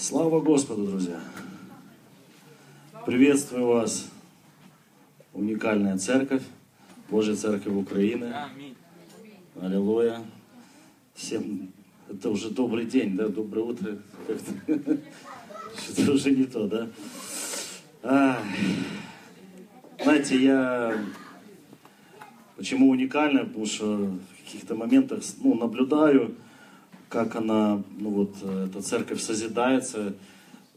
Слава Господу, друзья! Приветствую вас, уникальная церковь, Божья церковь Украины. Аминь. Аллилуйя. Всем это уже добрый день, да, доброе утро. Что-то уже не то, да? Знаете, я почему уникальная, потому что в каких-то моментах ну, наблюдаю, как она, ну вот, э, эта церковь созидается.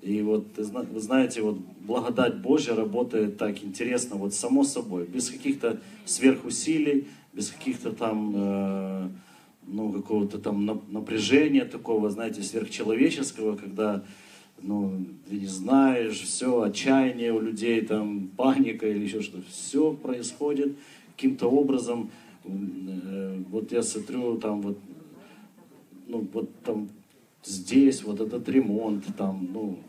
И вот, вы знаете, вот благодать Божья работает так интересно, вот само собой, без каких-то сверхусилий, без каких-то там, э, ну, какого-то там нап- напряжения такого, знаете, сверхчеловеческого, когда, ну, ты не знаешь, все, отчаяние у людей, там, паника или еще что-то, все происходит каким-то образом. Э, Вот я смотрю, там, вот, ну, вот там здесь, вот этот ремонт, там, ну,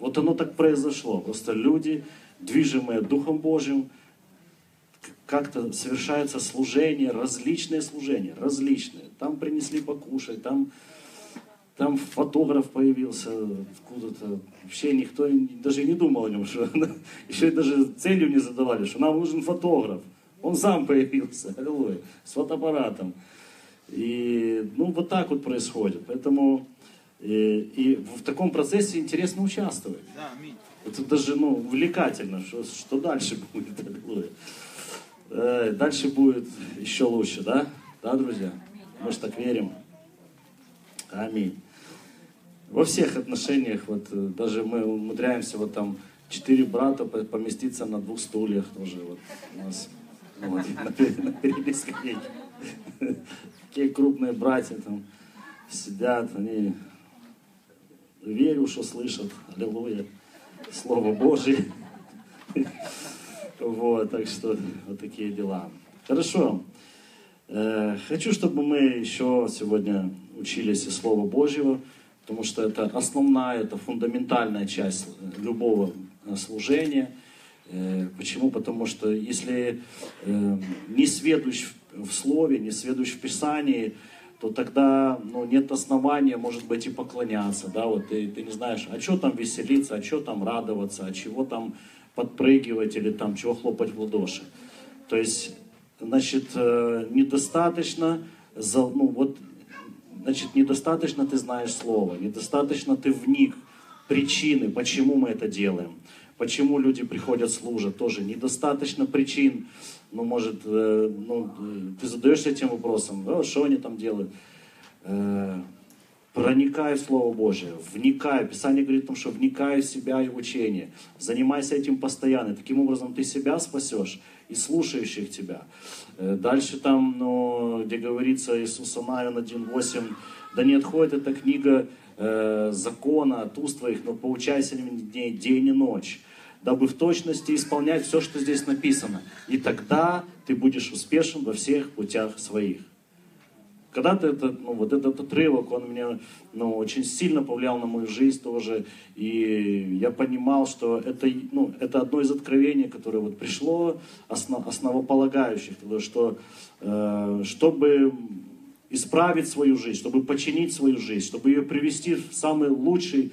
вот оно так произошло. Просто люди, движимые Духом Божьим, как-то совершается служение, различные служения, различные. Там принесли покушать, там, там фотограф появился откуда-то. Вообще никто даже не думал о нем, что еще даже целью не задавали, что нам нужен фотограф. Он сам появился, с фотоаппаратом. И ну вот так вот происходит. Поэтому и, и в таком процессе интересно участвовать. Да, аминь. Это даже ну, увлекательно, что, что дальше будет. Аллилуйя. Э, Дальше будет еще лучше, да? Да, друзья? Мы же так верим. Аминь. Во всех отношениях, вот э, даже мы умудряемся вот там четыре брата по- поместиться на двух стульях тоже вот у нас вот, на, на передней скамейке. Такие крупные братья там сидят, они верю, что слышат, аллилуйя, Слово Божие. Вот, так что вот такие дела. Хорошо. Э, Хочу, чтобы мы еще сегодня учились из Слова Божьего, потому что это основная, это фундаментальная часть любого служения. Э, Почему? Потому что если э, не сведущ в Слове, не сведущ в Писании, то тогда ну, нет основания, может быть, и поклоняться. Да? Вот ты, ты не знаешь, а что там веселиться, а что там радоваться, а чего там подпрыгивать или там чего хлопать в ладоши. То есть, значит, э, недостаточно, за- ну, вот, значит, недостаточно ты знаешь слово, недостаточно ты вник причины, почему мы это делаем, почему люди приходят служат, тоже недостаточно причин, ну, может, э, ну, ты задаешься этим вопросом, да, что они там делают, Э, проникай в Слово Божие, вникай. Писание говорит о том, что вникай в себя и в учение. Занимайся этим постоянно. Таким образом ты себя спасешь и слушающих тебя. Э, Дальше там, ну, где говорится Иисуса Навин 1.8, да не отходит эта книга э, закона от уст твоих, но поучайся ней день и ночь дабы в точности исполнять все, что здесь написано. И тогда ты будешь успешен во всех путях своих. Когда-то это, ну, вот этот отрывок, он меня ну, очень сильно повлиял на мою жизнь тоже. И я понимал, что это, ну, это одно из откровений, которое вот пришло, основ, основополагающих, то, что э, чтобы исправить свою жизнь, чтобы починить свою жизнь, чтобы ее привести в самый лучший,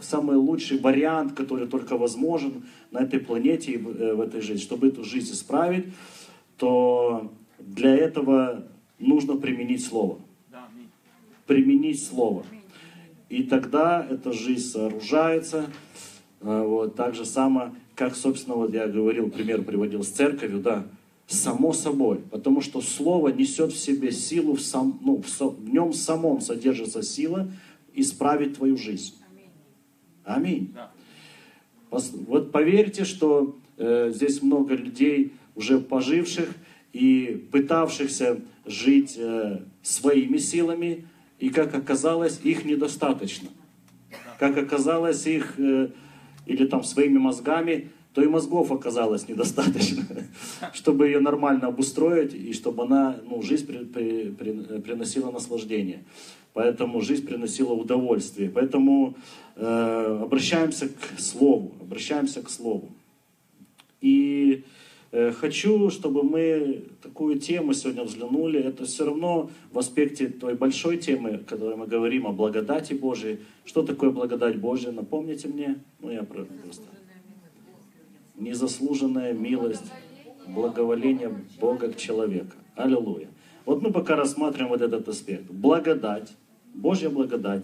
самый лучший вариант, который только возможен на этой планете и в, э, в этой жизни, чтобы эту жизнь исправить, то для этого нужно применить Слово. Применить Слово. И тогда эта жизнь сооружается. А, Вот, так же само, как, собственно, вот я говорил, пример приводил с церковью, да, само собой, потому что Слово несет в себе силу, в, сам, ну, в, со- в нем самом содержится сила исправить твою жизнь. Аминь. Да. Вот поверьте, что э, здесь много людей, уже поживших и пытавшихся жить э, своими силами, и как оказалось, их недостаточно. Как оказалось, их э, или там своими мозгами, то и мозгов оказалось недостаточно, чтобы ее нормально обустроить и чтобы она, ну, жизнь при- при- при- приносила наслаждение. Поэтому жизнь приносила удовольствие. Поэтому э, обращаемся к Слову, обращаемся к Слову. И э, хочу, чтобы мы такую тему сегодня взглянули. Это все равно в аспекте той большой темы, которой мы говорим, о благодати Божией. Что такое благодать Божия? Напомните мне. Ну, я просто... Незаслуженная милость, благоволение Бога к человеку. Аллилуйя. Вот мы пока рассматриваем вот этот аспект. Благодать, Божья благодать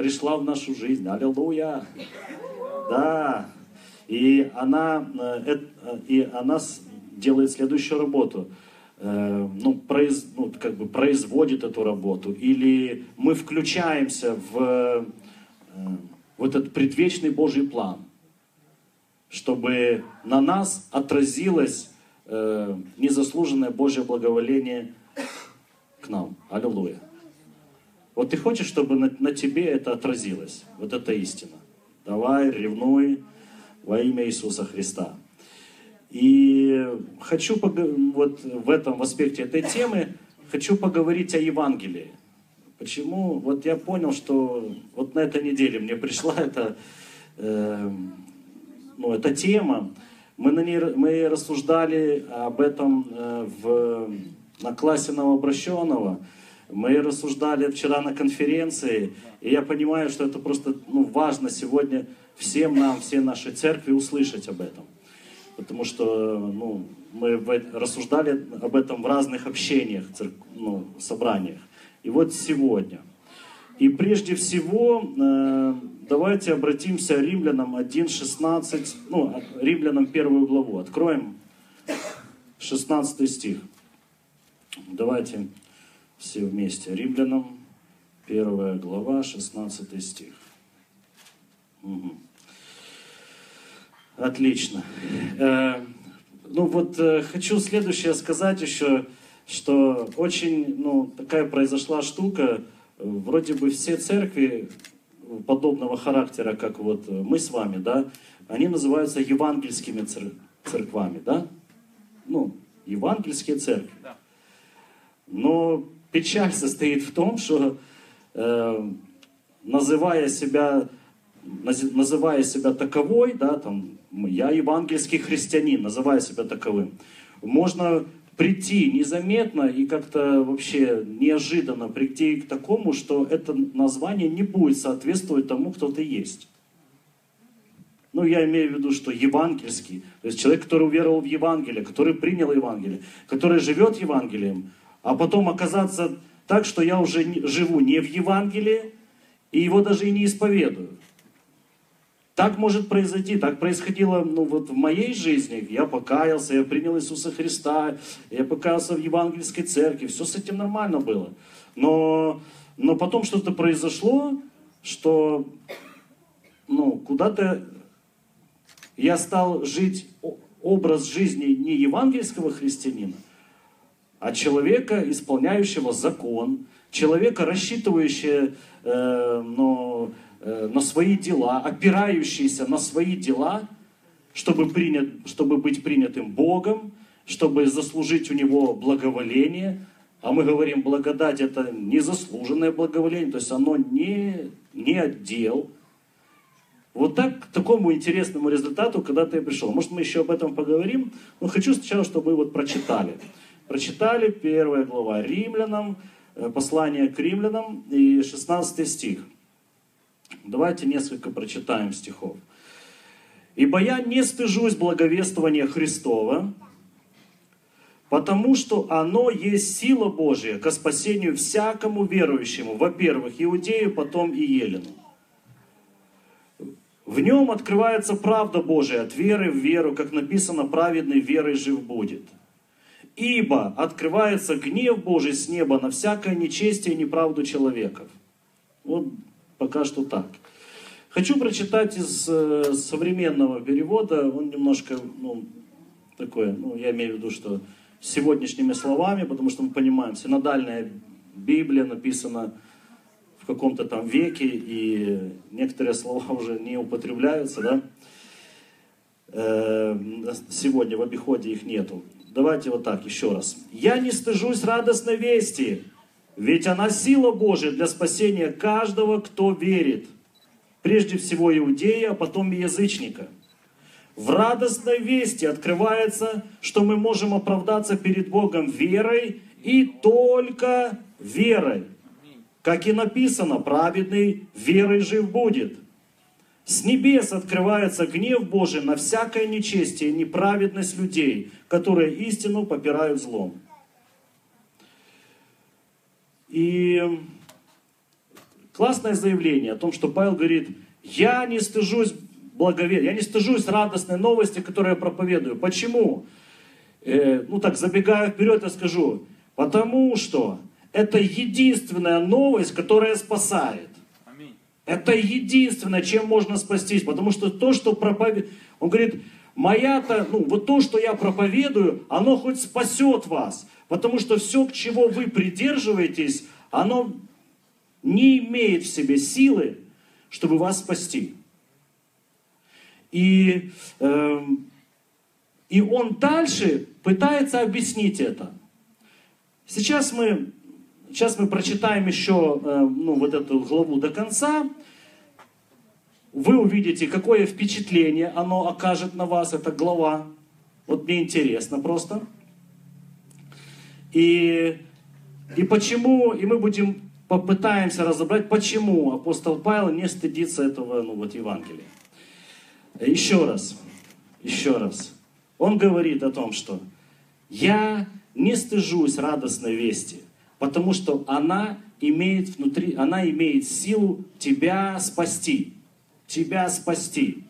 пришла в нашу жизнь. Аллилуйя. Да. И она, э, э, и она делает следующую работу. Э, ну, произ, ну, как бы производит эту работу. Или мы включаемся в, в этот предвечный Божий план, чтобы на нас отразилось незаслуженное Божье благоволение к нам. Аллилуйя. Вот ты хочешь, чтобы на, на тебе это отразилось, вот эта истина. Давай, ревнуй во имя Иисуса Христа. И хочу вот в этом в аспекте этой темы хочу поговорить о Евангелии. Почему? Вот я понял, что вот на этой неделе мне пришла эта, э, ну, эта тема. Мы, на ней, мы рассуждали об этом э, в, на классе новообращенного. Мы рассуждали вчера на конференции, и я понимаю, что это просто ну, важно сегодня всем нам, всей нашей церкви услышать об этом. Потому что ну, мы рассуждали об этом в разных общениях, церк... ну, собраниях. И вот сегодня. И прежде всего, э, давайте обратимся к Римлянам 1.16, ну, Римлянам первую главу. Откроем 16 стих. Давайте все вместе. Римлянам, первая глава, 16 стих. Угу. Отлично. Э, ну вот э, хочу следующее сказать еще, что очень, ну, такая произошла штука, вроде бы все церкви подобного характера, как вот мы с вами, да, они называются евангельскими цер- церквами, да? Ну, евангельские церкви. Но печаль состоит в том, что э, называя себя называя себя таковой, да, там, я евангельский христианин, называя себя таковым, можно прийти незаметно и как-то вообще неожиданно прийти к такому, что это название не будет соответствовать тому, кто ты есть. Ну, я имею в виду, что евангельский, то есть человек, который уверовал в Евангелие, который принял Евангелие, который живет Евангелием, а потом оказаться так, что я уже живу не в Евангелии, и его даже и не исповедую. Так может произойти, так происходило ну, вот в моей жизни. Я покаялся, я принял Иисуса Христа, я покаялся в евангельской церкви, все с этим нормально было. Но, но потом что-то произошло, что ну, куда-то я стал жить образ жизни не евангельского христианина, а человека, исполняющего закон, человека, рассчитывающего э, ну, э, на свои дела, опирающийся на свои дела, чтобы, принят, чтобы быть принятым Богом, чтобы заслужить у Него благоволение. А мы говорим, благодать это незаслуженное благоволение, то есть оно не, не отдел. Вот так к такому интересному результату когда-то я пришел. Может, мы еще об этом поговорим, но хочу сначала, чтобы вы вот прочитали прочитали, первая глава римлянам, э, послание к римлянам и 16 стих. Давайте несколько прочитаем стихов. «Ибо я не стыжусь благовествования Христова, потому что оно есть сила Божия ко спасению всякому верующему, во-первых, иудею, потом и елену. В нем открывается правда Божия от веры в веру, как написано, праведный верой жив будет». Ибо открывается гнев Божий с неба на всякое нечестие и неправду человеков. Вот пока что так. Хочу прочитать из э, современного перевода. Он немножко, ну, такой, ну, я имею в виду, что сегодняшними словами, потому что мы понимаем, синодальная Библия написана в каком-то там веке, и некоторые слова уже не употребляются, да. Э, сегодня в обиходе их нету. Давайте вот так еще раз. «Я не стыжусь радостной вести, ведь она сила Божия для спасения каждого, кто верит. Прежде всего иудея, а потом и язычника. В радостной вести открывается, что мы можем оправдаться перед Богом верой и только верой. Как и написано, праведный верой жив будет. С небес открывается гнев Божий на всякое нечестие и неправедность людей, которые истину попирают злом. И классное заявление о том, что Павел говорит, я не стыжусь благовер, я не стыжусь радостной новости, которую я проповедую. Почему? Э, ну так, забегая вперед, я скажу, потому что это единственная новость, которая спасает. Это единственное, чем можно спастись. Потому что то, что проповедует... Он говорит, моя-то, ну, вот то, что я проповедую, оно хоть спасет вас. Потому что все, к чему вы придерживаетесь, оно не имеет в себе силы, чтобы вас спасти. И, э, и он дальше пытается объяснить это. Сейчас мы, сейчас мы прочитаем еще ну, вот эту главу до конца. Вы увидите, какое впечатление оно окажет на вас, эта глава. Вот мне интересно просто. И, и почему, и мы будем попытаемся разобрать, почему апостол Павел не стыдится этого ну, вот, Евангелия. Еще раз, еще раз. Он говорит о том, что я не стыжусь радостной вести, потому что она имеет внутри, она имеет силу тебя спасти. Тебя спасти.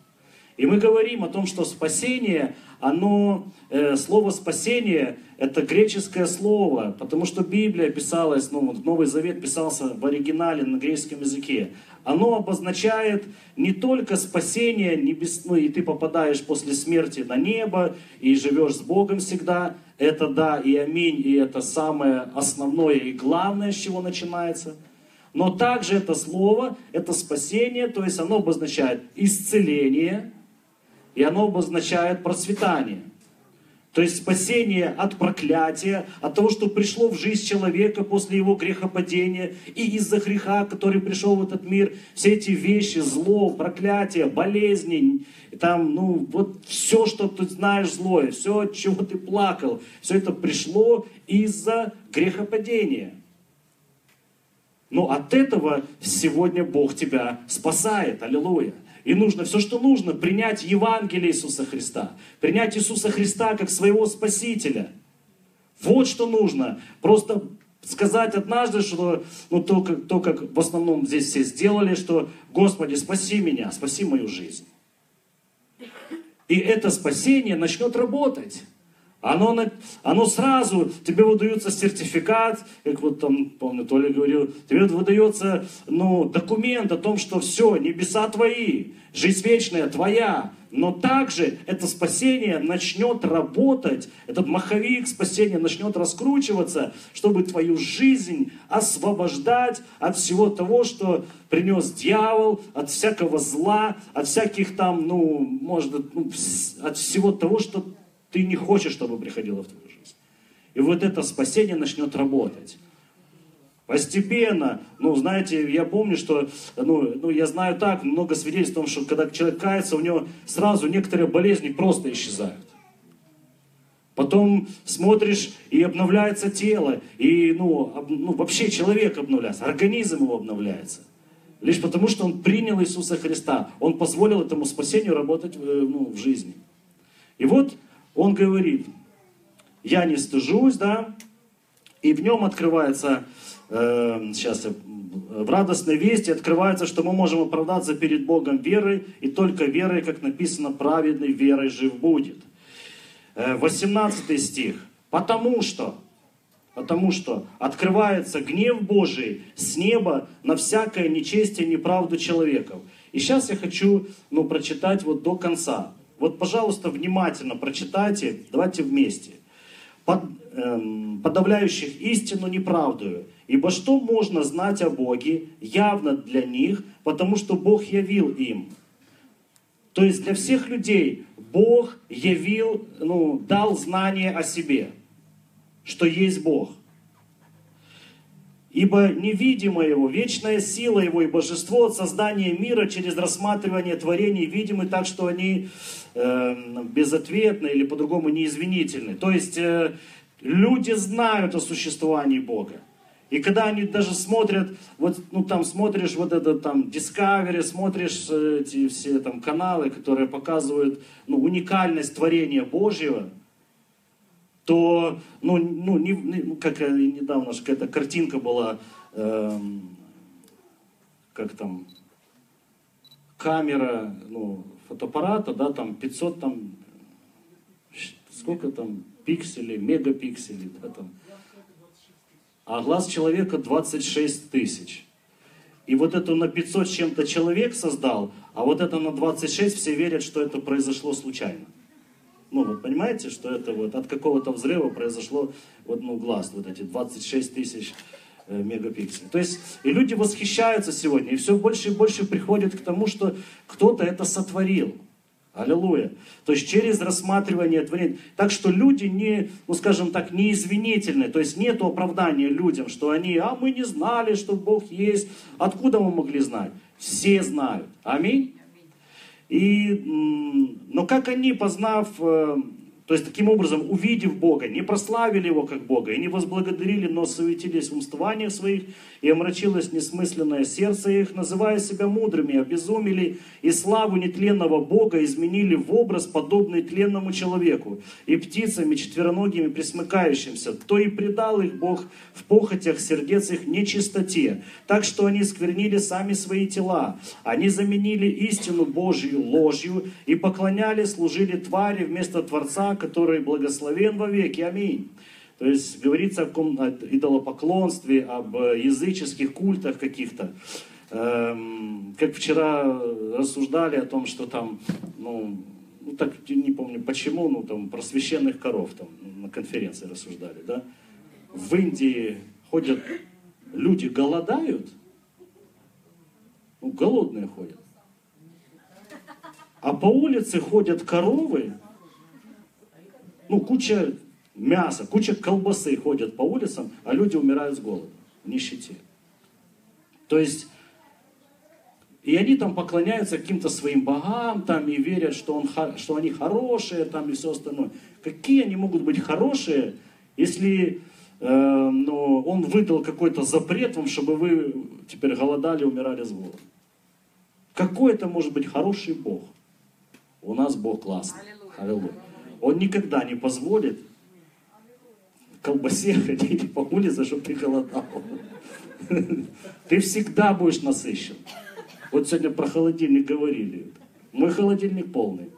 И мы говорим о том, что спасение, оно, э, слово спасение, это греческое слово, потому что Библия писалась, ну, Новый Завет писался в оригинале на греческом языке. Оно обозначает не только спасение, небес, ну, и ты попадаешь после смерти на небо, и живешь с Богом всегда. Это да и аминь, и это самое основное и главное, с чего начинается. Но также это слово, это спасение, то есть оно обозначает исцеление, и оно обозначает процветание. То есть спасение от проклятия, от того, что пришло в жизнь человека после его грехопадения и из-за греха, который пришел в этот мир, все эти вещи, зло, проклятие, болезни, там, ну, вот все, что ты знаешь злое, все, от чего ты плакал, все это пришло из-за грехопадения. Но от этого сегодня Бог тебя спасает. Аллилуйя. И нужно все, что нужно, принять Евангелие Иисуса Христа. Принять Иисуса Христа как своего Спасителя. Вот что нужно. Просто сказать однажды, что ну, то, как, то, как в основном здесь все сделали, что Господи, спаси меня, спаси мою жизнь. И это спасение начнет работать. Оно, оно сразу, тебе выдается сертификат, как вот там, помню, Толя говорил, тебе выдается ну, документ о том, что все, небеса твои, жизнь вечная твоя. Но также это спасение начнет работать, этот маховик спасения начнет раскручиваться, чтобы твою жизнь освобождать от всего того, что принес дьявол, от всякого зла, от всяких там, ну, может, ну, от всего того, что ты не хочешь, чтобы приходило в твою жизнь. И вот это спасение начнет работать. Постепенно, ну, знаете, я помню, что, ну, ну, я знаю так, много свидетельств о том, что когда человек кается, у него сразу некоторые болезни просто исчезают. Потом смотришь, и обновляется тело, и, ну, об, ну, вообще человек обновляется, организм его обновляется. Лишь потому, что он принял Иисуса Христа, он позволил этому спасению работать э, ну, в жизни. И вот он говорит, я не стыжусь, да, и в нем открывается, э, сейчас в радостной вести открывается, что мы можем оправдаться перед Богом верой, и только верой, как написано, праведный верой жив будет. Э, 18 стих. Потому что, потому что открывается гнев Божий с неба на всякое нечестие и неправду человеков. И сейчас я хочу ну, прочитать вот до конца. Вот, пожалуйста, внимательно прочитайте, давайте вместе. Под, эм, подавляющих истину неправдую. Ибо что можно знать о Боге явно для них, потому что Бог явил им. То есть для всех людей Бог явил, ну, дал знание о себе, что есть Бог. Ибо невидимое его, вечная сила его и божество от создания мира через рассматривание творений видимы так, что они э, безответны или по-другому неизвинительны. То есть э, люди знают о существовании Бога. И когда они даже смотрят, вот, ну там смотришь вот это там Discovery, смотришь э, эти все там каналы, которые показывают ну, уникальность творения Божьего, то, ну, ну, не, не, как недавно какая-то картинка была, э, как там, камера, ну, фотоаппарата, да, там 500 там, сколько там, пикселей, мегапикселей, да, там. А глаз человека 26 тысяч. И вот это на 500 с чем-то человек создал, а вот это на 26 все верят, что это произошло случайно. Ну, вот понимаете, что это вот от какого-то взрыва произошло вот, ну, глаз, вот эти 26 тысяч э, мегапикселей. То есть, и люди восхищаются сегодня, и все больше и больше приходят к тому, что кто-то это сотворил. Аллилуйя. То есть через рассматривание творения. Так что люди не, ну скажем так, не извинительны. То есть нет оправдания людям, что они, а мы не знали, что Бог есть. Откуда мы могли знать? Все знают. Аминь. И, но как они, познав, э, то есть таким образом, увидев Бога, не прославили Его как Бога и не возблагодарили, но суетились в умствованиях своих и омрачилось несмысленное сердце их, называя себя мудрыми, обезумели и славу нетленного Бога изменили в образ, подобный тленному человеку, и птицами четвероногими присмыкающимся, то и предал их Бог в похотях сердец их нечистоте, так что они сквернили сами свои тела. Они заменили истину Божью ложью и поклоняли, служили твари вместо Творца, который благословен во веки. Аминь. То есть говорится о идолопоклонстве, об языческих культах каких-то. Эм, как вчера рассуждали о том, что там, ну, ну так не помню почему, ну там про священных коров там на конференции рассуждали, да. В Индии ходят люди голодают, ну, голодные ходят. А по улице ходят коровы, ну, куча мясо, куча колбасы ходят по улицам, а люди умирают с голода, в нищете. То есть, и они там поклоняются каким-то своим богам, там, и верят, что, он, что они хорошие, там, и все остальное. Какие они могут быть хорошие, если э, ну, он выдал какой-то запрет вам, чтобы вы теперь голодали, умирали с голода? Какой это может быть хороший Бог? У нас Бог классный. Аллилуйя. Он никогда не позволит колбасе ходить по улице, чтобы ты голодал. Ты всегда будешь насыщен. Вот сегодня про холодильник говорили. Мой холодильник полный.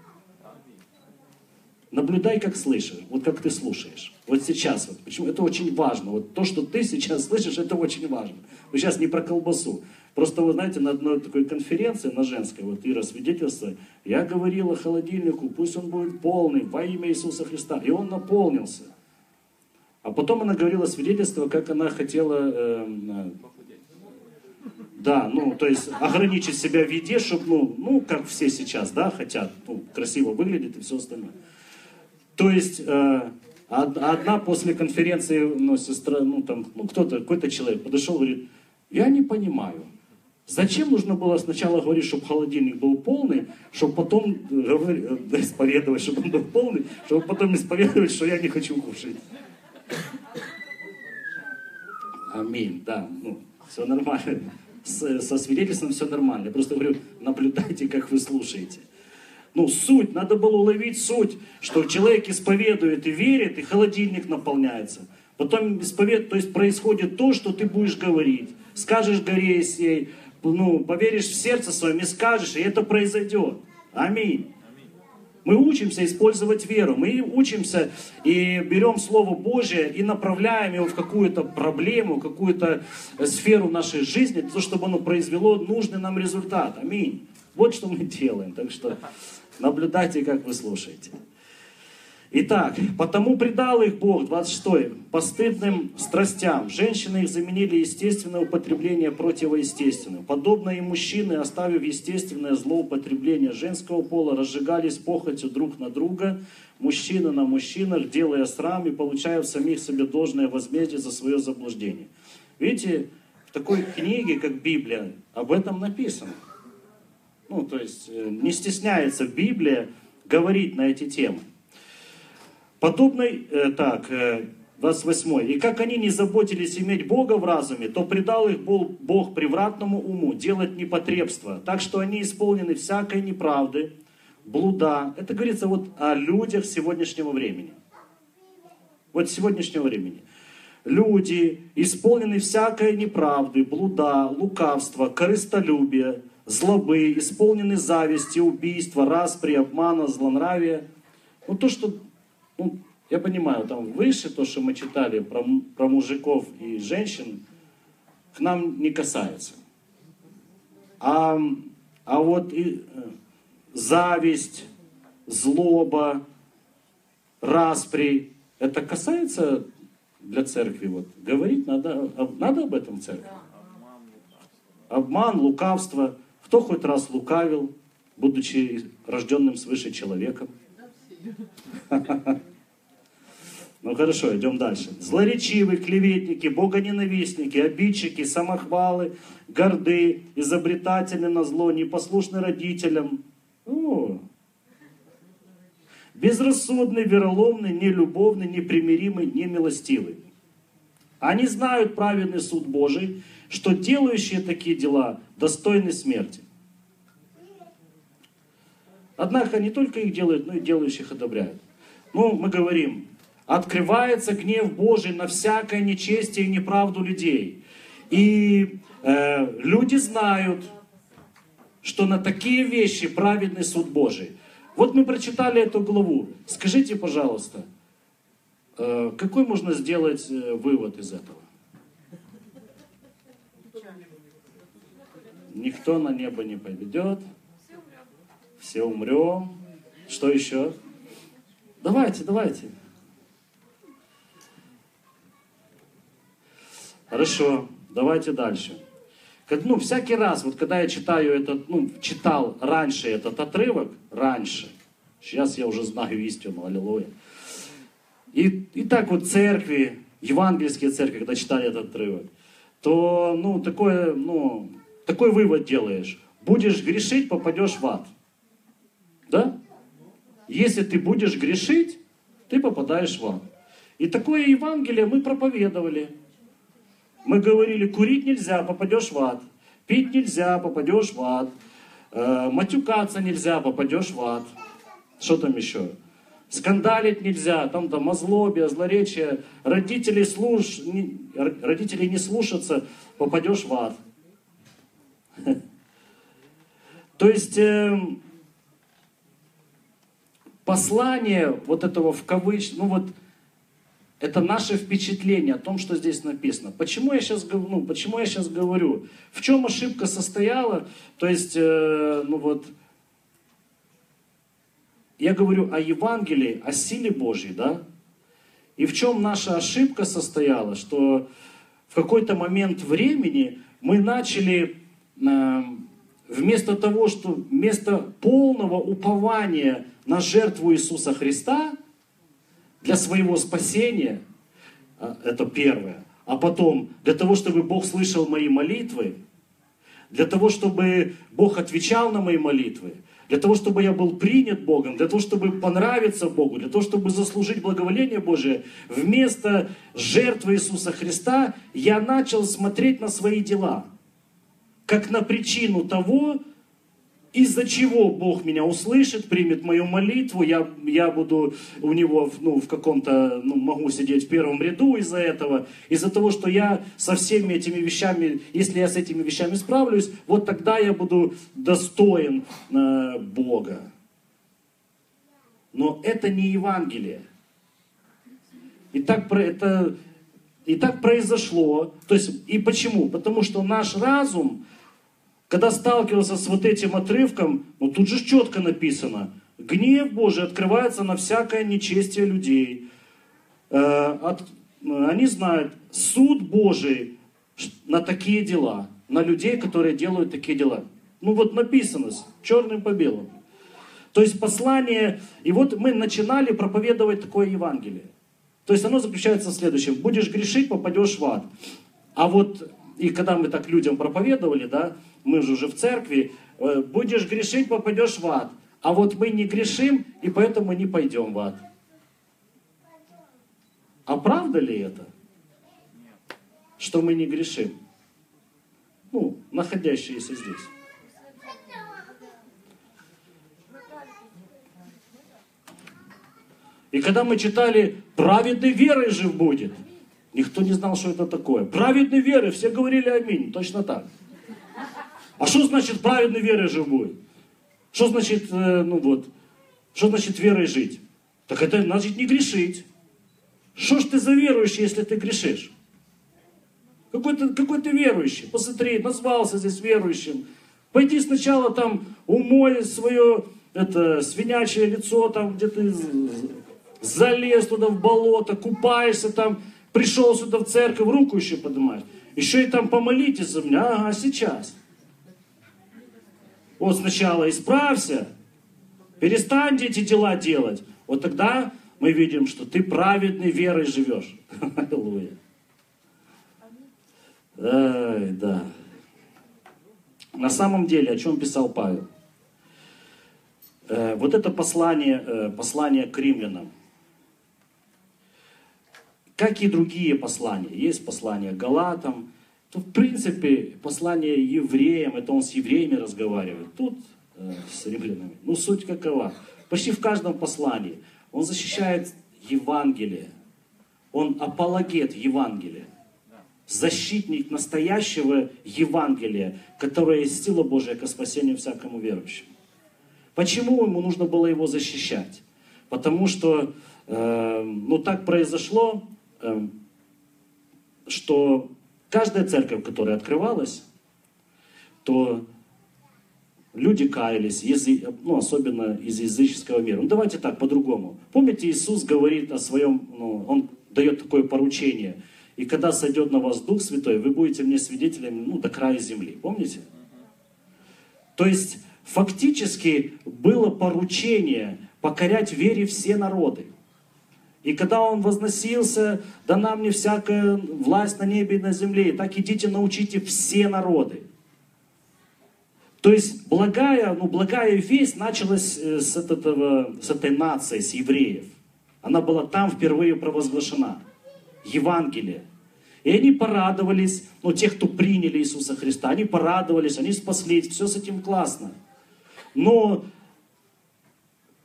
Наблюдай, как слышишь, вот как ты слушаешь. Вот сейчас, вот, почему это очень важно. Вот то, что ты сейчас слышишь, это очень важно. Мы сейчас не про колбасу. Просто вы знаете, на одной такой конференции, на женской, вот Ира свидетельство, я говорила холодильнику, пусть он будет полный во имя Иисуса Христа. И он наполнился. А потом она говорила свидетельство, как она хотела, э, э, да, ну, то есть ограничить себя в еде, чтобы, ну, ну, как все сейчас, да, хотят, ну, красиво выглядит и все остальное. То есть э, одна после конференции, ну, сестра, ну, там, ну, кто-то, какой-то человек подошел, говорит, я не понимаю, Зачем нужно было сначала говорить, чтобы холодильник был полный, чтобы потом говорить, э, исповедовать, чтобы он был полный, чтобы потом исповедовать, что я не хочу кушать. Аминь, да, ну, все нормально. С, со свидетельством все нормально. Я просто говорю, наблюдайте, как вы слушаете. Ну, суть, надо было уловить суть, что человек исповедует и верит, и холодильник наполняется. Потом исповед, то есть происходит то, что ты будешь говорить. Скажешь горе сей, ну, поверишь в сердце своем и скажешь, и это произойдет. Аминь. Мы учимся использовать веру, мы учимся и берем Слово Божие и направляем его в какую-то проблему, какую-то сферу нашей жизни, того, чтобы оно произвело нужный нам результат. Аминь. Вот что мы делаем. Так что наблюдайте, как вы слушаете. Итак, потому предал их Бог, 26 постыдным страстям. Женщины их заменили естественное употребление противоестественным. Подобно и мужчины, оставив естественное злоупотребление женского пола, разжигались похотью друг на друга, мужчина на мужчинах, делая срам и получая в самих себе должное возмездие за свое заблуждение. Видите, в такой книге, как Библия, об этом написано. Ну, то есть э, не стесняется Библия говорить на эти темы. Подобный, э, так, э, 28. «И как они не заботились иметь Бога в разуме, то предал их Бог превратному уму делать непотребство, так что они исполнены всякой неправды, блуда». Это говорится вот о людях сегодняшнего времени. Вот сегодняшнего времени. Люди исполнены всякой неправды, блуда, лукавства, корыстолюбия, злобы, исполнены зависти, убийства, распри, обмана, злонравия. Ну то, что ну, я понимаю, там выше то, что мы читали про, про мужиков и женщин, к нам не касается. А, а вот и э, зависть, злоба, распри, это касается для церкви? Вот, говорить надо, надо об этом в церкви? Обман, лукавство. Кто хоть раз лукавил, будучи рожденным свыше человеком? Ну хорошо, идем дальше. Злоречивые, клеветники, богоненавистники, обидчики, самохвалы, горды, изобретатели на зло, непослушны родителям. О. Безрассудный, вероломный, нелюбовный, непримиримый, немилостивый. Они знают праведный суд Божий, что делающие такие дела достойны смерти. Однако не только их делают, но и делающих одобряют. Ну, мы говорим, открывается гнев Божий на всякое нечестие и неправду людей. И э, люди знают, что на такие вещи праведный суд Божий. Вот мы прочитали эту главу. Скажите, пожалуйста, э, какой можно сделать э, вывод из этого? Никто на небо не поведет. Все умрем. Что еще? Давайте, давайте. Хорошо, давайте дальше. Ну, всякий раз, вот когда я читаю этот, ну, читал раньше этот отрывок, раньше, сейчас я уже знаю истину, аллилуйя. И, и так вот церкви, евангельские церкви, когда читали этот отрывок, то, ну, такое, ну, такой вывод делаешь. Будешь грешить, попадешь в ад. Да? Если ты будешь грешить, ты попадаешь в ад. И такое Евангелие мы проповедовали. Мы говорили, курить нельзя, попадешь в ад. Пить нельзя, попадешь в ад. Э, матюкаться нельзя, попадешь в ад. Что там еще? Скандалить нельзя, там там озлобие, злоречие. Родители, слуш... не... Родителей не слушаться, попадешь в ад. То есть э, послание вот этого в кавычках, ну вот это наше впечатление о том, что здесь написано. Почему я сейчас, ну, почему я сейчас говорю? В чем ошибка состояла? То есть, э, ну вот, я говорю о Евангелии, о силе Божьей, да? И в чем наша ошибка состояла? Что в какой-то момент времени мы начали, э, вместо того, что вместо полного упования на жертву Иисуса Христа, для своего спасения, а, это первое. А потом, для того, чтобы Бог слышал мои молитвы, для того, чтобы Бог отвечал на мои молитвы, для того, чтобы я был принят Богом, для того, чтобы понравиться Богу, для того, чтобы заслужить благоволение Божие, вместо жертвы Иисуса Христа я начал смотреть на свои дела, как на причину того, из-за чего Бог меня услышит, примет мою молитву, я, я буду у него ну, в каком-то, ну, могу сидеть в первом ряду из-за этого, из-за того, что я со всеми этими вещами, если я с этими вещами справлюсь, вот тогда я буду достоин э, Бога. Но это не Евангелие. И так, это, и так произошло. То есть, и почему? Потому что наш разум, когда сталкивался с вот этим отрывком, ну тут же четко написано, гнев Божий открывается на всякое нечестие людей. Э, от, они знают, суд Божий на такие дела, на людей, которые делают такие дела. Ну вот написано, черным по белому. То есть послание, и вот мы начинали проповедовать такое Евангелие. То есть оно заключается в следующем. Будешь грешить, попадешь в ад. А вот, и когда мы так людям проповедовали, да, мы же уже в церкви, э, будешь грешить, попадешь в ад. А вот мы не грешим, и поэтому не пойдем в ад. А правда ли это? Что мы не грешим? Ну, находящиеся здесь. И когда мы читали «праведный верой жив будет», никто не знал, что это такое. Праведный верой, все говорили аминь, точно так. А что значит праведный верой жив будет? Что значит, э, ну вот, что значит верой жить? Так это значит не грешить. Что ж ты за верующий, если ты грешишь? Какой ты, какой ты верующий? Посмотри, назвался здесь верующим. Пойди сначала там умой свое это, свинячье лицо, там где ты залез туда в болото, купаешься там, пришел сюда в церковь, руку еще поднимаешь. Еще и там помолитесь за меня. Ага, сейчас. Вот сначала исправься, перестань эти дела делать. Вот тогда мы видим, что ты праведной верой живешь. Аллилуйя. Ай, да. На самом деле, о чем писал Павел? Э, вот это послание, э, послание к римлянам. Как и другие послания. Есть послание Галатам, то в принципе послание евреям, это он с евреями разговаривает. Тут э, с римлянами. Ну суть какова? Почти в каждом послании он защищает Евангелие. Он апологет Евангелия. Защитник настоящего Евангелия, которое есть сила Божия ко спасению всякому верующему. Почему ему нужно было его защищать? Потому что, э, ну так произошло, что каждая церковь, которая открывалась, то Люди каялись, язы, ну, особенно из языческого мира. Ну давайте так, по-другому. Помните, Иисус говорит о своем, ну, Он дает такое поручение. И когда сойдет на вас Дух Святой, вы будете мне свидетелями ну, до края земли. Помните? То есть фактически было поручение покорять вере все народы. И когда он возносился, дана мне всякая власть на небе и на земле, так идите научите все народы. То есть благая, ну, благая весть началась э, с, этого, с этой нации, с евреев. Она была там впервые провозглашена. Евангелие. И они порадовались, ну, те, кто приняли Иисуса Христа, они порадовались, они спаслись, все с этим классно. Но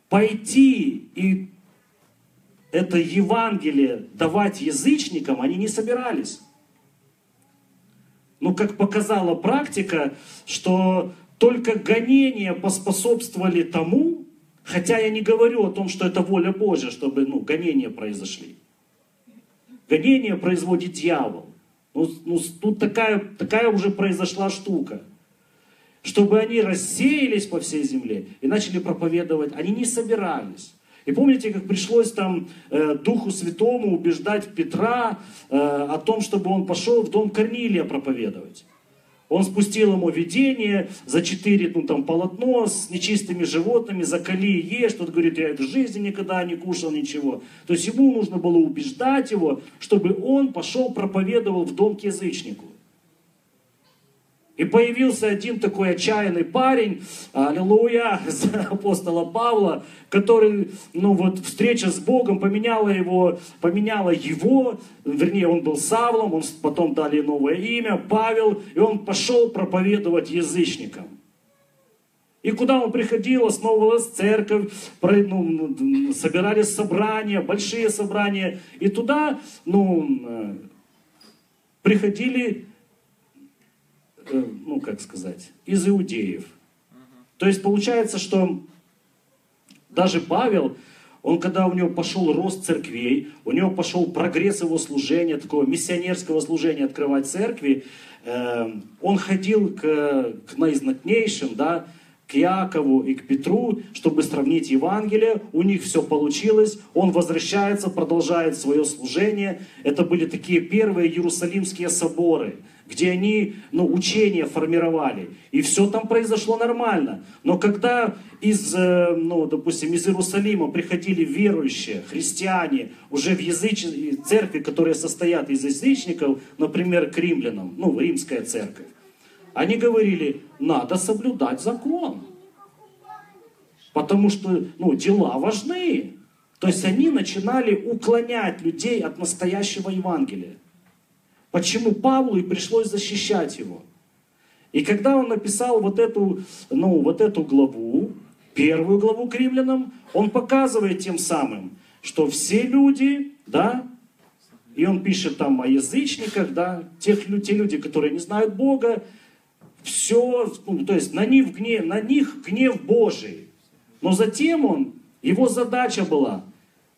пойти и это Евангелие давать язычникам они не собирались. Ну, как показала практика, что только гонения поспособствовали тому, хотя я не говорю о том, что это воля Божья, чтобы ну, гонения произошли. Гонения производит дьявол. Ну, ну, тут такая, такая уже произошла штука. Чтобы они рассеялись по всей земле и начали проповедовать, они не собирались. И помните, как пришлось там э, Духу Святому убеждать Петра э, о том, чтобы он пошел в дом Корнилия проповедовать. Он спустил ему видение за четыре ну, там, полотно с нечистыми животными, закали и ешь. Тот говорит, я в жизни никогда не кушал ничего. То есть ему нужно было убеждать его, чтобы он пошел проповедовал в дом к язычнику. И появился один такой отчаянный парень, аллилуйя, апостола Павла, который, ну вот, встреча с Богом поменяла его, поменяла его, вернее, он был Савлом, он потом дали новое имя, Павел, и он пошел проповедовать язычникам. И куда он приходил, основывалась церковь, ну, собирались собрания, большие собрания. И туда ну, э, приходили ну как сказать, из иудеев. То есть получается, что даже Павел, он когда у него пошел рост церквей, у него пошел прогресс его служения, такого миссионерского служения открывать церкви, э, он ходил к, к наизнатнейшим, да, к Якову и к Петру, чтобы сравнить Евангелие. У них все получилось. Он возвращается, продолжает свое служение. Это были такие первые Иерусалимские соборы, где они ну, учения формировали. И все там произошло нормально. Но когда из, э, ну, допустим, из Иерусалима приходили верующие, христиане, уже в языч... церкви, которые состоят из язычников, например, к римлянам, ну, римская церковь, они говорили, надо соблюдать закон. Потому что ну, дела важны. То есть они начинали уклонять людей от настоящего Евангелия. Почему Павлу и пришлось защищать его. И когда он написал вот эту, ну, вот эту главу, первую главу к римлянам, он показывает тем самым, что все люди, да, и он пишет там о язычниках, да, тех, те люди, которые не знают Бога, все, то есть на них, гнев, на них гнев Божий. Но затем он, его задача была,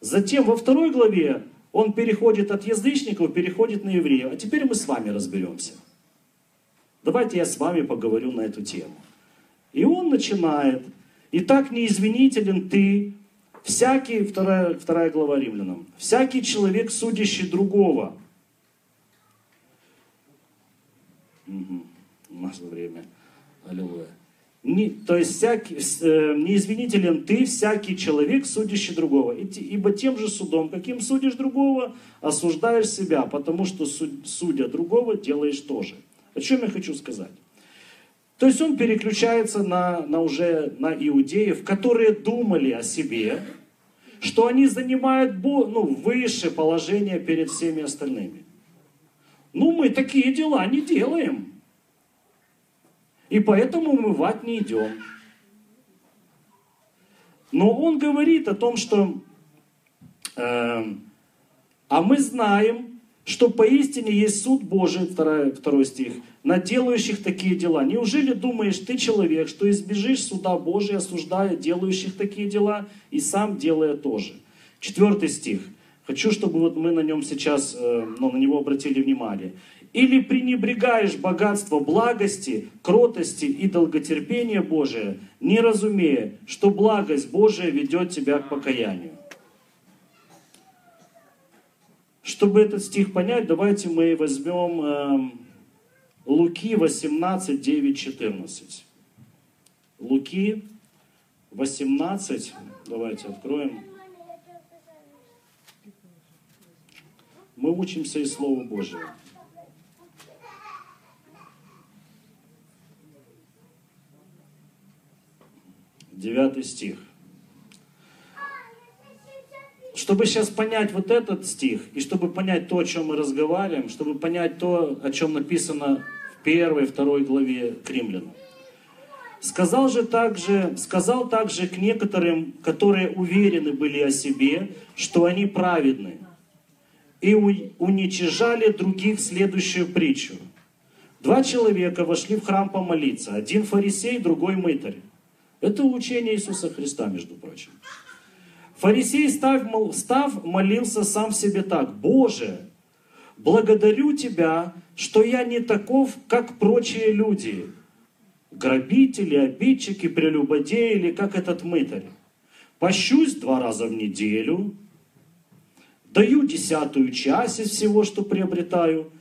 затем во второй главе он переходит от язычников, переходит на евреев. А теперь мы с вами разберемся. Давайте я с вами поговорю на эту тему. И он начинает. И так неизвинителен ты, всякий, вторая, вторая глава римлянам, всякий человек, судящий другого. Угу наше время. Аллилуйя. Не, то есть всякий, э, неизвинителен ты, всякий человек, судящий другого. Ибо тем же судом, каким судишь другого, осуждаешь себя, потому что суд, судя другого, делаешь тоже. О чем я хочу сказать? То есть он переключается на, на уже на иудеев, которые думали о себе, что они занимают ну, высшее положение перед всеми остальными. Ну, мы такие дела не делаем. И поэтому мы ад не идем. Но он говорит о том, что э, а мы знаем, что поистине есть суд Божий, второй, второй стих, на делающих такие дела. Неужели думаешь ты, человек, что избежишь суда Божия, осуждая делающих такие дела, и сам делая тоже? Четвертый стих. Хочу, чтобы вот мы на нем сейчас, э, ну, на него обратили внимание. Или пренебрегаешь богатство благости, кротости и долготерпения Божия, не разумея, что благость Божия ведет тебя к покаянию. Чтобы этот стих понять, давайте мы возьмем э, Луки 18, 9, 14. Луки 18, давайте откроем. Мы учимся из Слова Божьего. Девятый стих. Чтобы сейчас понять вот этот стих, и чтобы понять то, о чем мы разговариваем, чтобы понять то, о чем написано в первой, второй главе к римлянам. Сказал же также, сказал также к некоторым, которые уверены были о себе, что они праведны, и уничижали других следующую притчу. Два человека вошли в храм помолиться, один фарисей, другой мытарь. Это учение Иисуса Христа, между прочим. Фарисей, став, став, молился сам себе так. «Боже, благодарю Тебя, что я не таков, как прочие люди, грабители, обидчики, прелюбодеи или как этот мытарь. Пощусь два раза в неделю, даю десятую часть из всего, что приобретаю,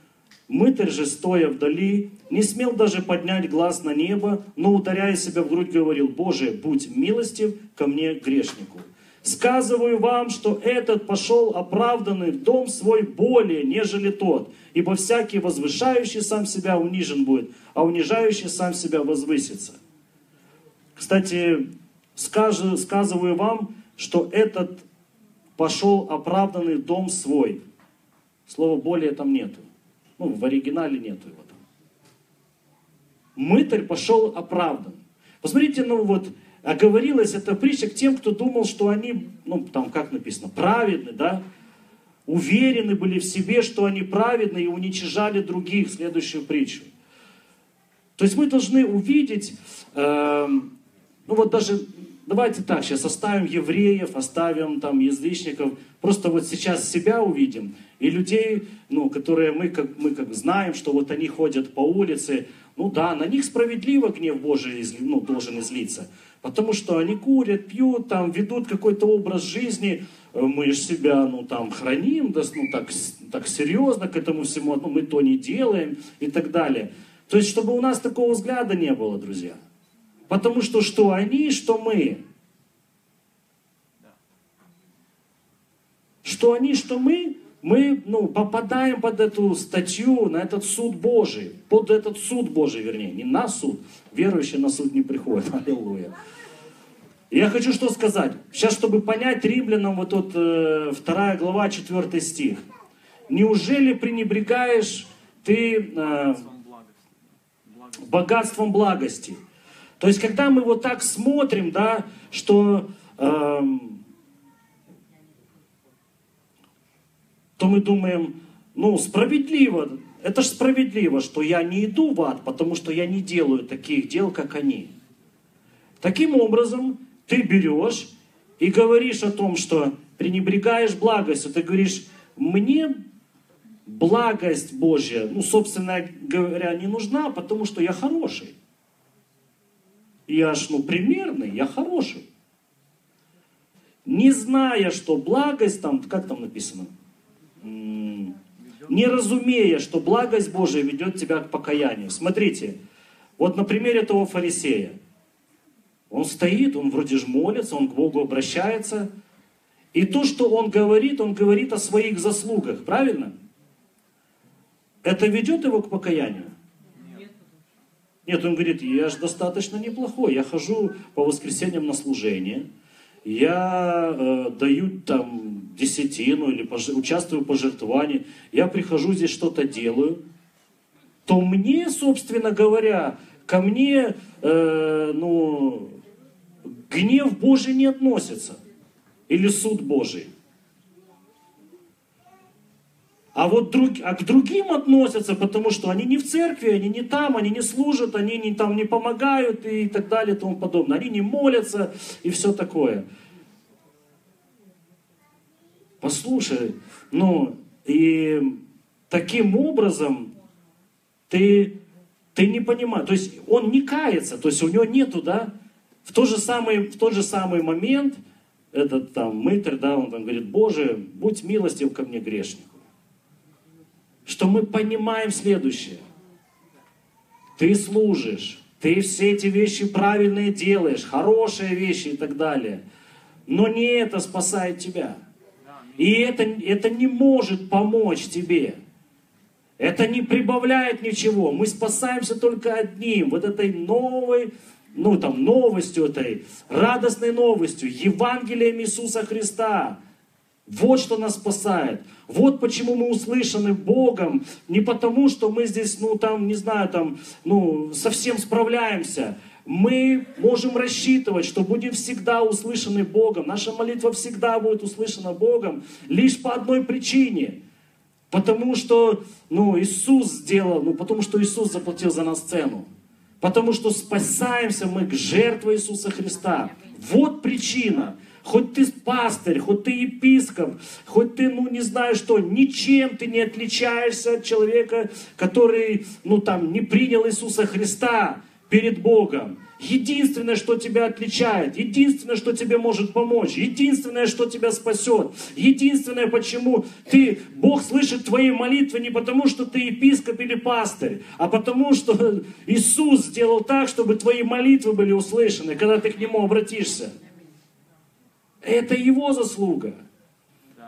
Мытарь же, стоя вдали, не смел даже поднять глаз на небо, но, ударяя себя в грудь, говорил, «Боже, будь милостив ко мне, грешнику». Сказываю вам, что этот пошел оправданный в дом свой более, нежели тот, ибо всякий возвышающий сам себя унижен будет, а унижающий сам себя возвысится. Кстати, скажу, сказываю вам, что этот пошел оправданный в дом свой. Слова более там нету. Ну, в оригинале нету его там. Мытарь пошел оправдан. Посмотрите, ну вот, оговорилась эта притча к тем, кто думал, что они, ну, там как написано, праведны, да, уверены были в себе, что они праведны и уничижали других, следующую притчу. То есть мы должны увидеть, э, ну вот даже, давайте так, сейчас оставим евреев, оставим там язычников, просто вот сейчас себя увидим и людей, ну, которые мы как, мы как знаем, что вот они ходят по улице, Ну да, на них справедливо гнев Божий ну, должен излиться. Потому что они курят, пьют, там, ведут какой-то образ жизни. Э, мы же себя, ну, там, храним, да, ну, так, так серьезно к этому всему, ну, мы то не делаем и так далее. То есть, чтобы у нас такого взгляда не было, друзья. Потому что что они, что мы. Что они, что мы, мы ну, попадаем под эту статью, на этот суд Божий, под этот суд Божий, вернее, не на суд. Верующие на суд не приходят, аллилуйя. Я хочу что сказать. Сейчас, чтобы понять римлянам, вот тут э, 2 глава, 4 стих. Неужели пренебрегаешь ты э, богатством благости? То есть, когда мы вот так смотрим, да, что... Э, то мы думаем, ну, справедливо, это же справедливо, что я не иду в ад, потому что я не делаю таких дел, как они. Таким образом, ты берешь и говоришь о том, что пренебрегаешь благостью, ты говоришь, мне благость Божья, ну, собственно говоря, не нужна, потому что я хороший. Я ж, ну, примерный, я хороший. Не зная, что благость там, как там написано, не разумея, что благость Божия ведет тебя к покаянию. Смотрите, вот на примере этого фарисея. Он стоит, он вроде же молится, он к Богу обращается. И то, что он говорит, он говорит о своих заслугах, правильно? Это ведет его к покаянию? Нет, он говорит, я же достаточно неплохой, я хожу по воскресеньям на служение, я э, даю там десятину или пож... участвую в пожертвовании, я прихожу здесь что-то делаю, то мне, собственно говоря, ко мне, э, ну, гнев Божий не относится. Или суд Божий. А вот друг, а к другим относятся, потому что они не в церкви, они не там, они не служат, они не, там не помогают и так далее и тому подобное. Они не молятся и все такое. Послушай, ну и таким образом ты, ты не понимаешь, то есть он не кается, то есть у него нету, да, в тот же самый, в тот же самый момент этот там мытарь, да, он там говорит, Боже, будь милостив ко мне грешнику что мы понимаем следующее. Ты служишь, ты все эти вещи правильные делаешь, хорошие вещи и так далее. Но не это спасает тебя. И это, это не может помочь тебе. Это не прибавляет ничего. Мы спасаемся только одним. Вот этой новой, ну там новостью этой, радостной новостью, Евангелием Иисуса Христа. Вот что нас спасает. Вот почему мы услышаны Богом. Не потому, что мы здесь, ну там, не знаю, там, ну, совсем справляемся. Мы можем рассчитывать, что будем всегда услышаны Богом. Наша молитва всегда будет услышана Богом лишь по одной причине. Потому что ну, Иисус сделал, ну, потому что Иисус заплатил за нас цену. Потому что спасаемся мы к жертве Иисуса Христа. Вот причина. Хоть ты пастырь, хоть ты епископ, хоть ты, ну, не знаю что, ничем ты не отличаешься от человека, который, ну, там, не принял Иисуса Христа перед Богом. Единственное, что тебя отличает, единственное, что тебе может помочь, единственное, что тебя спасет, единственное, почему ты, Бог слышит твои молитвы не потому, что ты епископ или пастырь, а потому, что Иисус сделал так, чтобы твои молитвы были услышаны, когда ты к Нему обратишься. Это его заслуга.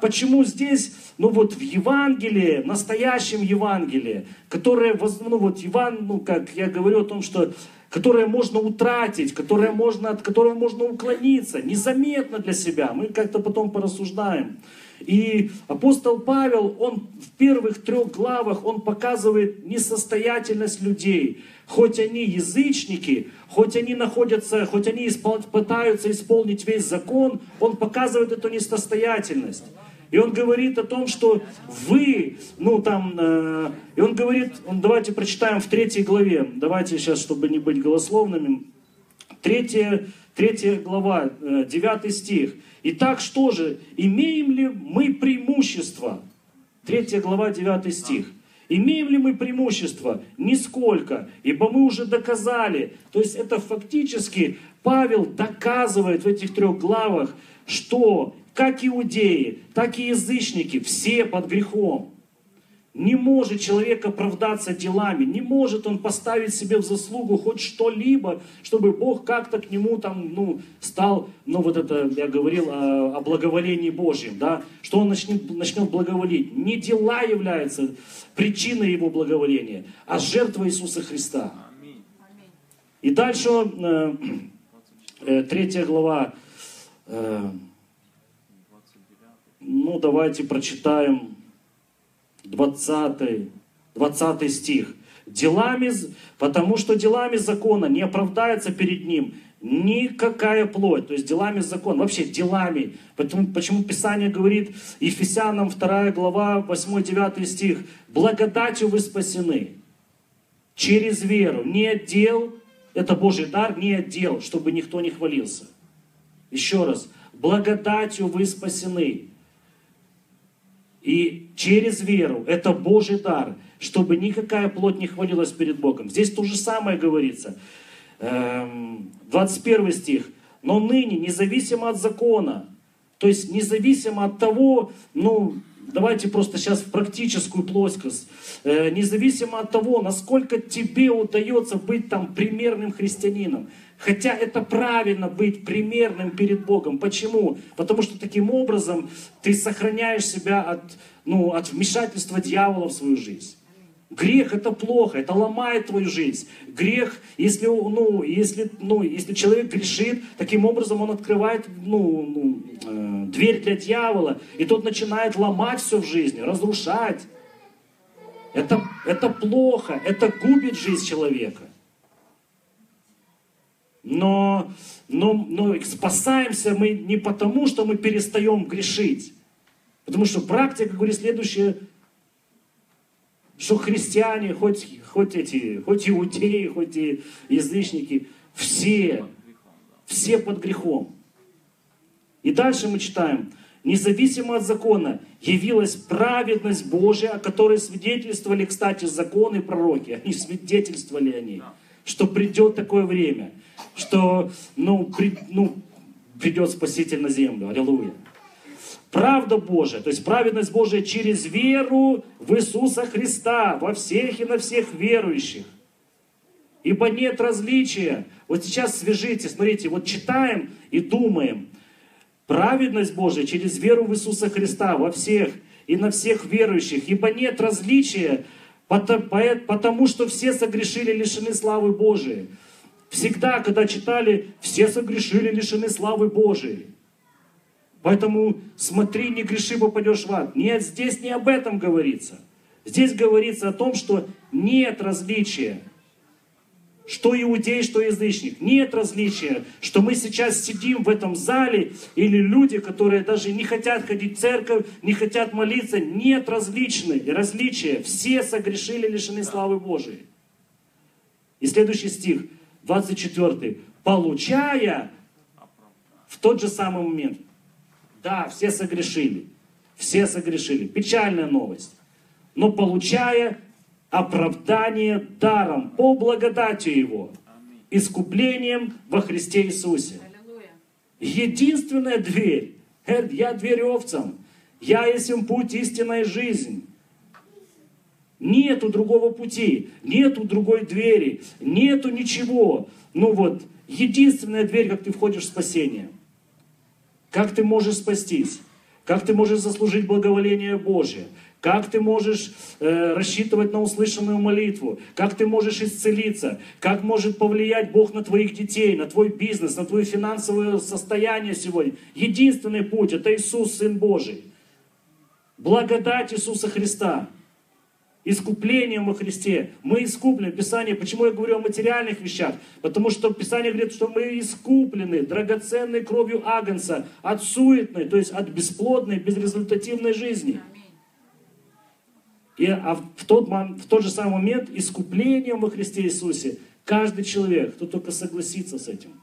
Почему здесь, ну вот в Евангелии, настоящем Евангелии, которое, ну вот Еван, ну как я говорю о том, что которое можно утратить, которое можно, от которого можно уклониться, незаметно для себя. Мы как-то потом порассуждаем. И апостол Павел, он в первых трех главах, он показывает несостоятельность людей. Хоть они язычники, хоть они находятся, хоть они испол... пытаются исполнить весь закон, он показывает эту несостоятельность. И он говорит о том, что вы, ну там, э, и он говорит, он, давайте прочитаем в третьей главе, давайте сейчас, чтобы не быть голословными, третья, третья глава, э, девятый стих. Итак, что же, имеем ли мы преимущество? Третья глава, девятый стих. Имеем ли мы преимущество? Нисколько, ибо мы уже доказали. То есть это фактически Павел доказывает в этих трех главах, что как иудеи, так и язычники, все под грехом. Не может человек оправдаться делами, не может он поставить себе в заслугу хоть что-либо, чтобы Бог как-то к нему там, ну, стал, ну, вот это, я говорил о, о благоволении Божьем, да, что он начнет, начнет благоволить. Не дела являются причиной его благоволения, а жертва Иисуса Христа. И дальше, э, э, третья глава, э, ну, давайте прочитаем 20, 20 стих. Делами, потому что делами закона не оправдается перед ним никакая плоть, то есть делами закона, вообще делами. Почему, почему Писание говорит, Ефесянам 2 глава, 8-9 стих, благодатью вы спасены через веру, не отдел, это Божий дар, не отдел, чтобы никто не хвалился. Еще раз, благодатью вы спасены и через веру, это Божий дар, чтобы никакая плоть не хвалилась перед Богом. Здесь то же самое говорится. 21 эм, стих. Но ныне, независимо от закона, то есть независимо от того, ну, давайте просто сейчас в практическую плоскость, э, независимо от того, насколько тебе удается быть там примерным христианином, Хотя это правильно быть примерным перед Богом. Почему? Потому что таким образом ты сохраняешь себя от, ну, от вмешательства дьявола в свою жизнь. Грех это плохо, это ломает твою жизнь. Грех, если, ну, если, ну, если человек грешит, таким образом он открывает ну, ну, э, дверь для дьявола, и тот начинает ломать все в жизни, разрушать. Это, это плохо, это губит жизнь человека. Но, но, но спасаемся мы не потому, что мы перестаем грешить. Потому что практика говорит следующее, что христиане, хоть, хоть эти, хоть иудеи, хоть и язычники, все, все под грехом. И дальше мы читаем, независимо от закона, явилась праведность Божия, о которой свидетельствовали, кстати, законы и пророки. Они свидетельствовали о ней, что придет такое время что ну, при, ну, придет Спаситель на землю. Аллилуйя. Правда Божия, то есть праведность Божия через веру в Иисуса Христа, во всех и на всех верующих. Ибо нет различия. Вот сейчас свяжите, смотрите, вот читаем и думаем. Праведность Божия через веру в Иисуса Христа во всех и на всех верующих. Ибо нет различия, потому что все согрешили, лишены славы Божией. Всегда, когда читали, все согрешили, лишены славы Божией. Поэтому смотри, не греши, попадешь в ад. Нет, здесь не об этом говорится. Здесь говорится о том, что нет различия. Что иудей, что язычник. Нет различия, что мы сейчас сидим в этом зале, или люди, которые даже не хотят ходить в церковь, не хотят молиться. Нет различны, различия. Все согрешили, лишены славы Божией. И следующий стих. 24. Получая в тот же самый момент. Да, все согрешили. Все согрешили. Печальная новость. Но получая оправдание даром по благодати Его, искуплением во Христе Иисусе. Единственная дверь. Я дверь овцам. Я есть им путь, истинная жизнь. Нету другого пути, нету другой двери, нету ничего. Ну вот, единственная дверь, как ты входишь в спасение. Как ты можешь спастись? Как ты можешь заслужить благоволение Божие? Как ты можешь э, рассчитывать на услышанную молитву? Как ты можешь исцелиться? Как может повлиять Бог на твоих детей, на твой бизнес, на твое финансовое состояние сегодня? Единственный путь – это Иисус, Сын Божий. Благодать Иисуса Христа – искуплением во Христе. Мы искуплены. Писание, почему я говорю о материальных вещах? Потому что Писание говорит, что мы искуплены драгоценной кровью Агнца от суетной, то есть от бесплодной, безрезультативной жизни. И а в, тот, в тот же самый момент искуплением во Христе Иисусе каждый человек, кто только согласится с этим.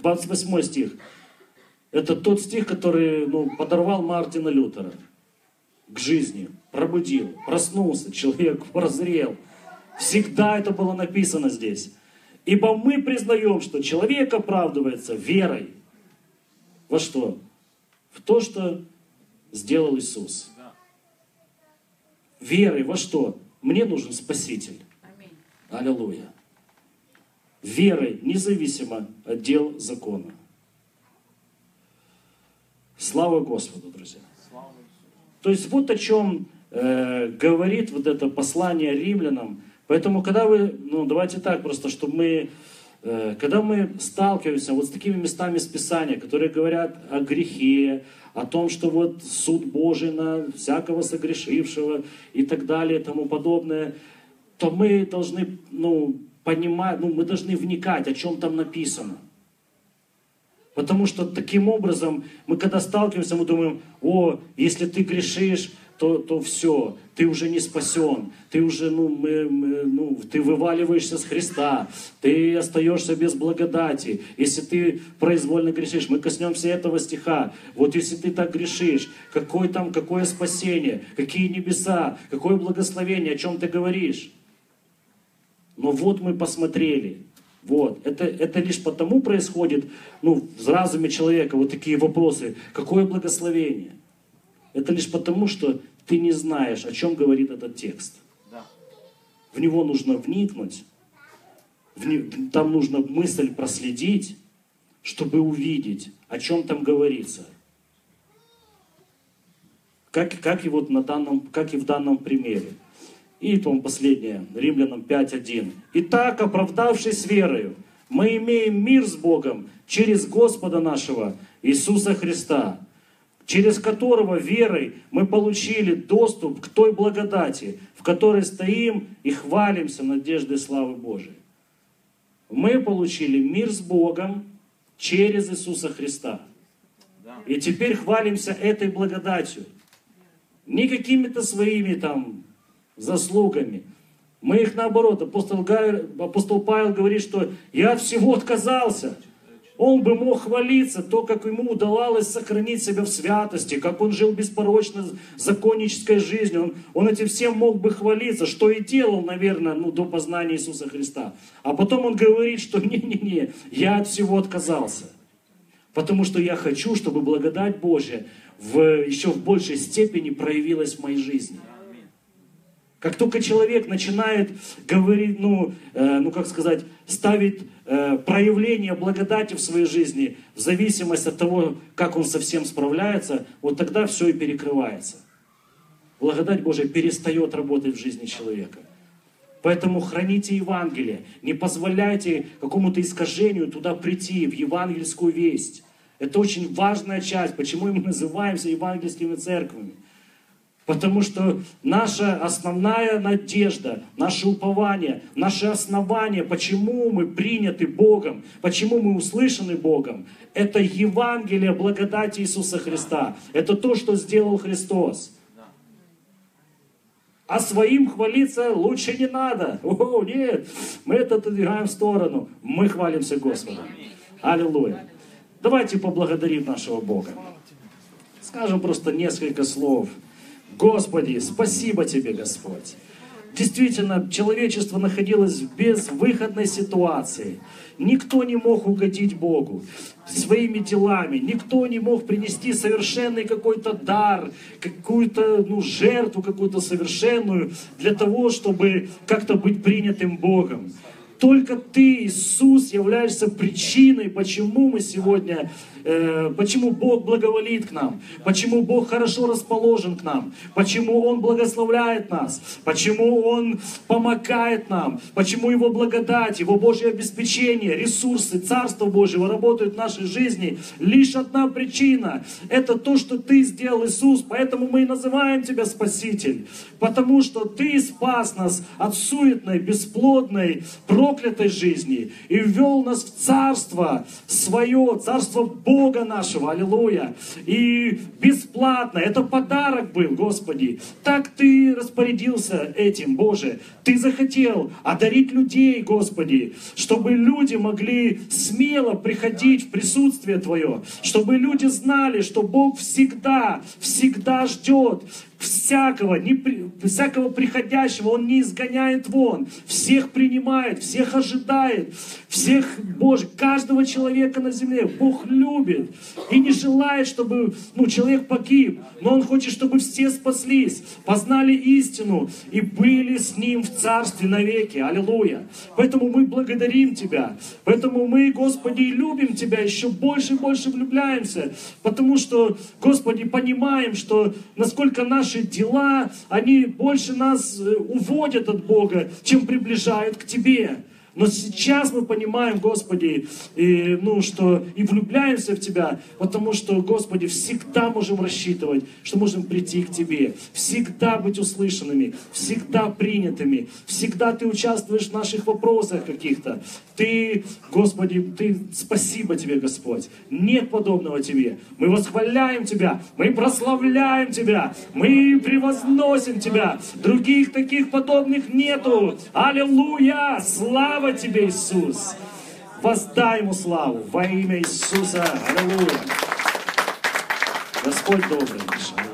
28 стих. Это тот стих, который ну, подорвал Мартина Лютера. К жизни, пробудил, проснулся, человек прозрел. Всегда это было написано здесь. Ибо мы признаем, что человек оправдывается верой. Во что? В то, что сделал Иисус. Верой во что? Мне нужен Спаситель. Аллилуйя. Верой, независимо от дел закона. Слава Господу, друзья. То есть вот о чем э, говорит вот это послание римлянам. Поэтому, когда вы, ну давайте так просто, чтобы мы, э, когда мы сталкиваемся вот с такими местами из Писания, которые говорят о грехе, о том, что вот суд Божий на всякого согрешившего и так далее и тому подобное, то мы должны, ну, понимать, ну, мы должны вникать, о чем там написано. Потому что таким образом мы когда сталкиваемся, мы думаем, о, если ты грешишь, то, то все, ты уже не спасен, ты уже, ну, мы, мы, ну, ты вываливаешься с Христа, ты остаешься без благодати. Если ты произвольно грешишь, мы коснемся этого стиха. Вот если ты так грешишь, какое там, какое спасение, какие небеса, какое благословение, о чем ты говоришь? Но вот мы посмотрели, вот. Это, это лишь потому происходит ну, в разуме человека вот такие вопросы. Какое благословение? Это лишь потому, что ты не знаешь, о чем говорит этот текст. Да. В него нужно вникнуть, в не, там нужно мысль проследить, чтобы увидеть, о чем там говорится. Как, как, и вот на данном, как и в данном примере. И потом последнее, Римлянам 5.1. «Итак, оправдавшись верою, мы имеем мир с Богом через Господа нашего Иисуса Христа, через которого верой мы получили доступ к той благодати, в которой стоим и хвалимся надеждой славы Божией. Мы получили мир с Богом через Иисуса Христа. И теперь хвалимся этой благодатью. Не какими-то своими там заслугами. Мы их наоборот, апостол, Гай, апостол Павел говорит, что я от всего отказался. Он бы мог хвалиться, то, как ему удавалось сохранить себя в святости, как он жил беспорочно законнической жизнью. Он, он этим всем мог бы хвалиться, что и делал, наверное, ну, до познания Иисуса Христа. А потом он говорит, что не-не-не, я от всего отказался. Потому что я хочу, чтобы благодать Божья в, еще в большей степени проявилась в моей жизни. Как только человек начинает говорить, ну, э, ну как сказать, ставить э, проявление благодати в своей жизни в зависимости от того, как он со всем справляется, вот тогда все и перекрывается. Благодать Божия перестает работать в жизни человека. Поэтому храните Евангелие, не позволяйте какому-то искажению туда прийти, в евангельскую весть. Это очень важная часть, почему мы называемся евангельскими церквами. Потому что наша основная надежда, наше упование, наше основание, почему мы приняты Богом, почему мы услышаны Богом, это Евангелие благодати Иисуса Христа. Это то, что сделал Христос. А своим хвалиться лучше не надо. О, нет, мы это отодвигаем в сторону. Мы хвалимся Господом. Аллилуйя. Давайте поблагодарим нашего Бога. Скажем просто несколько слов. Господи, спасибо Тебе, Господь. Действительно, человечество находилось в безвыходной ситуации. Никто не мог угодить Богу своими делами. Никто не мог принести совершенный какой-то дар, какую-то ну, жертву какую-то совершенную для того, чтобы как-то быть принятым Богом. Только Ты, Иисус, являешься причиной, почему мы сегодня Э, почему Бог благоволит к нам, почему Бог хорошо расположен к нам, почему Он благословляет нас, почему Он помогает нам, почему Его благодать, Его Божье обеспечение, ресурсы Царства Божьего работают в нашей жизни. Лишь одна причина – это то, что Ты сделал, Иисус, поэтому мы и называем Тебя Спаситель, потому что Ты спас нас от суетной, бесплодной, проклятой жизни и ввел нас в Царство Свое, Царство Божье, Бога нашего, аллилуйя. И бесплатно, это подарок был, Господи. Так Ты распорядился этим, Боже. Ты захотел одарить людей, Господи, чтобы люди могли смело приходить в присутствие Твое, чтобы люди знали, что Бог всегда, всегда ждет всякого, не, всякого приходящего Он не изгоняет вон, всех принимает, всех ожидает, всех, Боже, каждого человека на земле Бог любит и не желает, чтобы ну, человек погиб, но Он хочет, чтобы все спаслись, познали истину и были с Ним в Царстве навеки. Аллилуйя. Поэтому мы благодарим Тебя, поэтому мы, Господи, любим Тебя, еще больше и больше влюбляемся, потому что, Господи, понимаем, что насколько наши дела, они больше нас э, уводят от Бога, чем приближают к Тебе. Но сейчас мы понимаем, Господи, и, ну, что и влюбляемся в Тебя, потому что, Господи, всегда можем рассчитывать, что можем прийти к Тебе, всегда быть услышанными, всегда принятыми, всегда Ты участвуешь в наших вопросах каких-то. Ты, Господи, Ты, спасибо Тебе, Господь. Нет подобного Тебе. Мы восхваляем Тебя, мы прославляем Тебя, мы превозносим Тебя. Других таких подобных нету. Аллилуйя! Слава Тебе, Иисус! Воздай Ему славу во имя Иисуса. Аллилуйя! Господь добрый наш.